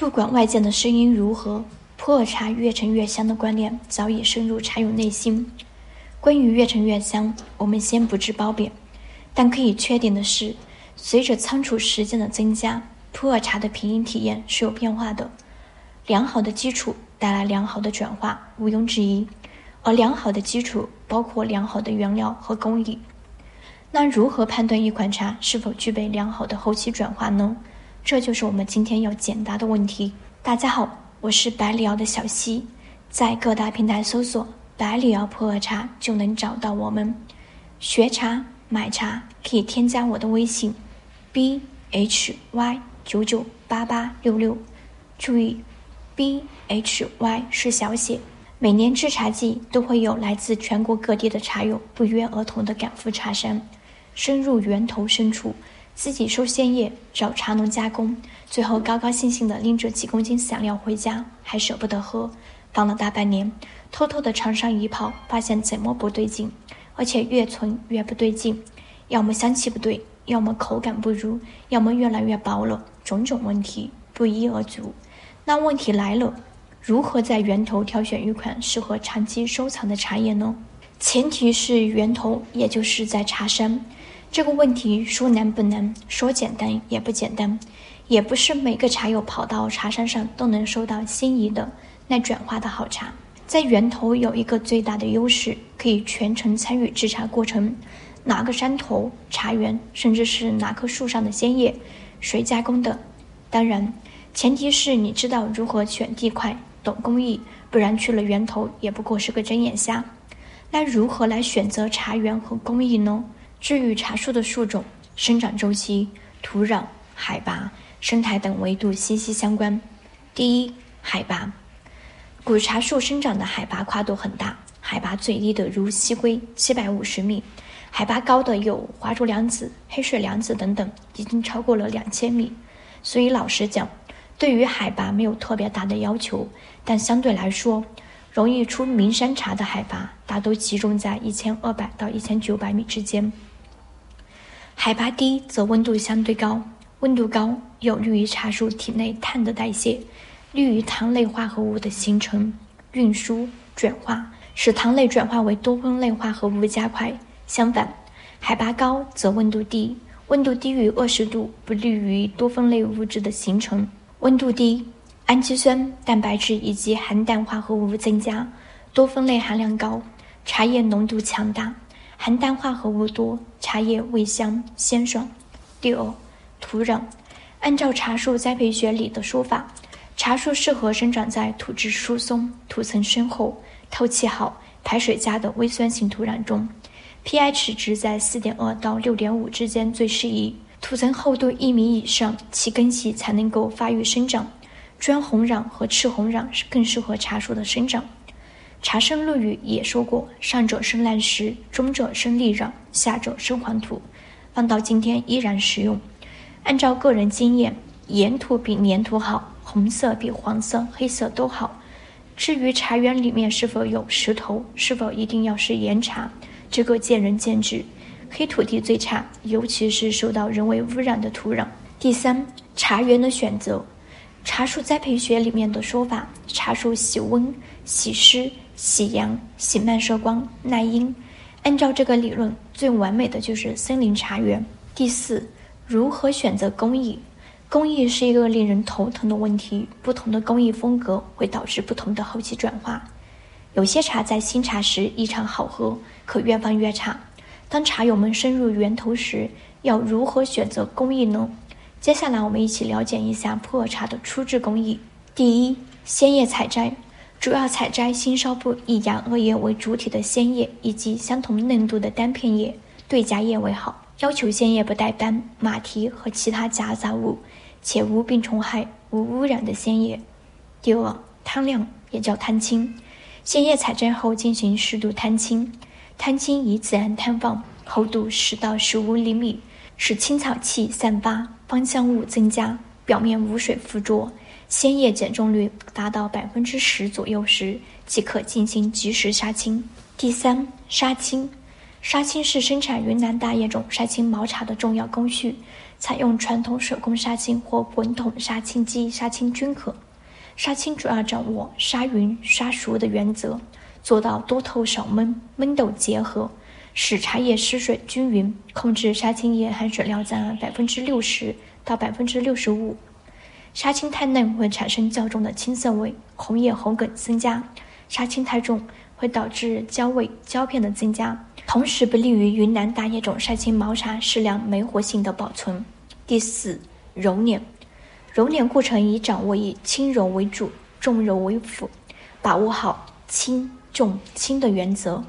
不管外界的声音如何，普洱茶越陈越香的观念早已深入茶友内心。关于越陈越香，我们先不置褒贬，但可以确定的是，随着仓储时间的增加，普洱茶的品饮体验是有变化的。良好的基础带来良好的转化，毋庸置疑。而良好的基础包括良好的原料和工艺。那如何判断一款茶是否具备良好的后期转化呢？这就是我们今天要解答的问题。大家好，我是百里瑶的小溪，在各大平台搜索“百里瑶普洱茶”就能找到我们。学茶买茶可以添加我的微信：b h y 九九八八六六，注意，b h y 是小写。每年制茶季都会有来自全国各地的茶友不约而同地赶赴茶山，深入源头深处，自己收鲜叶，找茶农加工，最后高高兴兴地拎着几公斤散料回家，还舍不得喝，放了大半年，偷偷地尝上一泡，发现怎么不对劲，而且越存越不对劲，要么香气不对，要么口感不如，要么越来越薄了，种种问题不一而足。那问题来了。如何在源头挑选一款适合长期收藏的茶叶呢？前提是源头，也就是在茶山。这个问题说难不难，说简单也不简单。也不是每个茶友跑到茶山上都能收到心仪的、耐转化的好茶。在源头有一个最大的优势，可以全程参与制茶过程，哪个山头、茶园，甚至是哪棵树上的鲜叶，谁加工的？当然，前提是你知道如何选地块。懂工艺，不然去了源头也不过是个睁眼瞎。那如何来选择茶园和工艺呢？至于茶树的树种、生长周期、土壤、海拔、生态等维度息息相关。第一，海拔，古茶树生长的海拔跨度很大，海拔最低的如西归七百五十米，海拔高的有华竹梁子、黑水梁子等等，已经超过了两千米。所以老实讲。对于海拔没有特别大的要求，但相对来说，容易出名山茶的海拔大都集中在一千二百到一千九百米之间。海拔低则温度相对高，温度高有利于茶树体内碳的代谢，利于糖类化合物的形成、运输、转化，使糖类转化为多酚类化合物加快。相反，海拔高则温度低，温度低于二十度不利于多酚类物质的形成。温度低，氨基酸、蛋白质以及含氮化合物增加，多酚类含量高，茶叶浓度强大，含氮化合物多，茶叶味香鲜爽。第二，土壤，按照茶树栽培学里的说法，茶树适合生长在土质疏松、土层深厚、透气好、排水佳的微酸性土壤中，pH 值在四点二到六点五之间最适宜。土层厚度一米以上，其根系才能够发育生长。砖红壤和赤红壤更适合茶树的生长。茶圣陆羽也说过：“上者生烂石，中者生砾壤，下者生黄土。”放到今天依然实用。按照个人经验，岩土比粘土好，红色比黄色、黑色都好。至于茶园里面是否有石头，是否一定要是岩茶，这个见仁见智。黑土地最差，尤其是受到人为污染的土壤。第三，茶园的选择，茶树栽培学里面的说法，茶树喜温、喜湿、喜阳、喜慢射光、耐阴。按照这个理论，最完美的就是森林茶园。第四，如何选择工艺？工艺是一个令人头疼的问题，不同的工艺风格会导致不同的后期转化。有些茶在新茶时异常好喝，可越放越差。当茶友们深入源头时，要如何选择工艺呢？接下来我们一起了解一下普洱茶的初制工艺。第一，鲜叶采摘，主要采摘新梢部以芽萼叶为主体的鲜叶，以及相同嫩度的单片叶，对夹叶为好。要求鲜叶不带斑、马蹄和其他夹杂物，且无病虫害、无污染的鲜叶。第二，汤量也叫汤清，鲜叶采摘后进行适度摊清。摊清以自然摊放，厚度十到十五厘米，使青草气散发，芳香物增加，表面无水附着，鲜叶减重率达到百分之十左右时，即可进行及时杀青。第三，杀青，杀青是生产云南大叶种杀青毛茶的重要工序，采用传统手工杀青或滚筒杀青机杀青均可。杀青主要掌握杀匀、杀熟的原则，做到多透少闷、闷斗结合，使茶叶湿水均匀，控制杀青液含水量在百分之六十到百分之六十五。杀青太嫩会产生较重的青涩味，红叶红梗增加；杀青太重会导致焦味、焦片的增加，同时不利于云南大叶种杀青毛茶适量酶活性的保存。第四，揉捻，揉捻过程以掌握以轻柔为主，重揉为辅，把握好轻重轻的原则，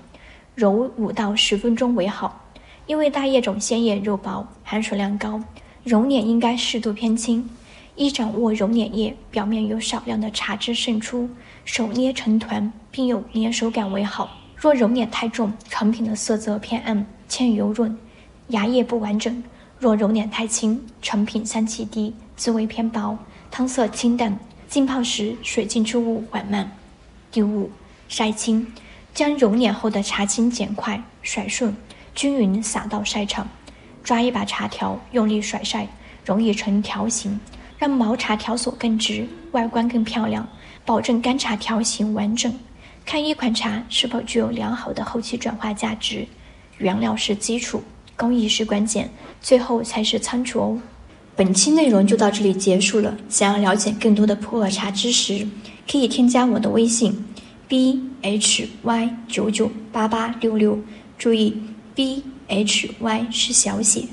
揉五到十分钟为好。因为大叶种鲜叶肉薄，含水量高，揉捻应该适度偏轻。一掌握揉捻液，表面有少量的茶汁渗出，手捏成团，并有粘手感为好。若揉捻太重，成品的色泽偏暗，欠油润，芽叶不完整；若揉捻太轻，成品香气低，滋味偏薄，汤色清淡，浸泡时水浸出物缓慢。第五，筛青，将揉捻后的茶青剪块，甩顺，均匀撒到筛场，抓一把茶条，用力甩晒，容易成条形。让毛茶条索更直，外观更漂亮，保证干茶条形完整。看一款茶是否具有良好的后期转化价值，原料是基础，工艺是关键，最后才是仓储哦。本期内容就到这里结束了。想要了解更多的普洱茶知识，可以添加我的微信 b h y 九九八八六六，注意 b h y 是小写。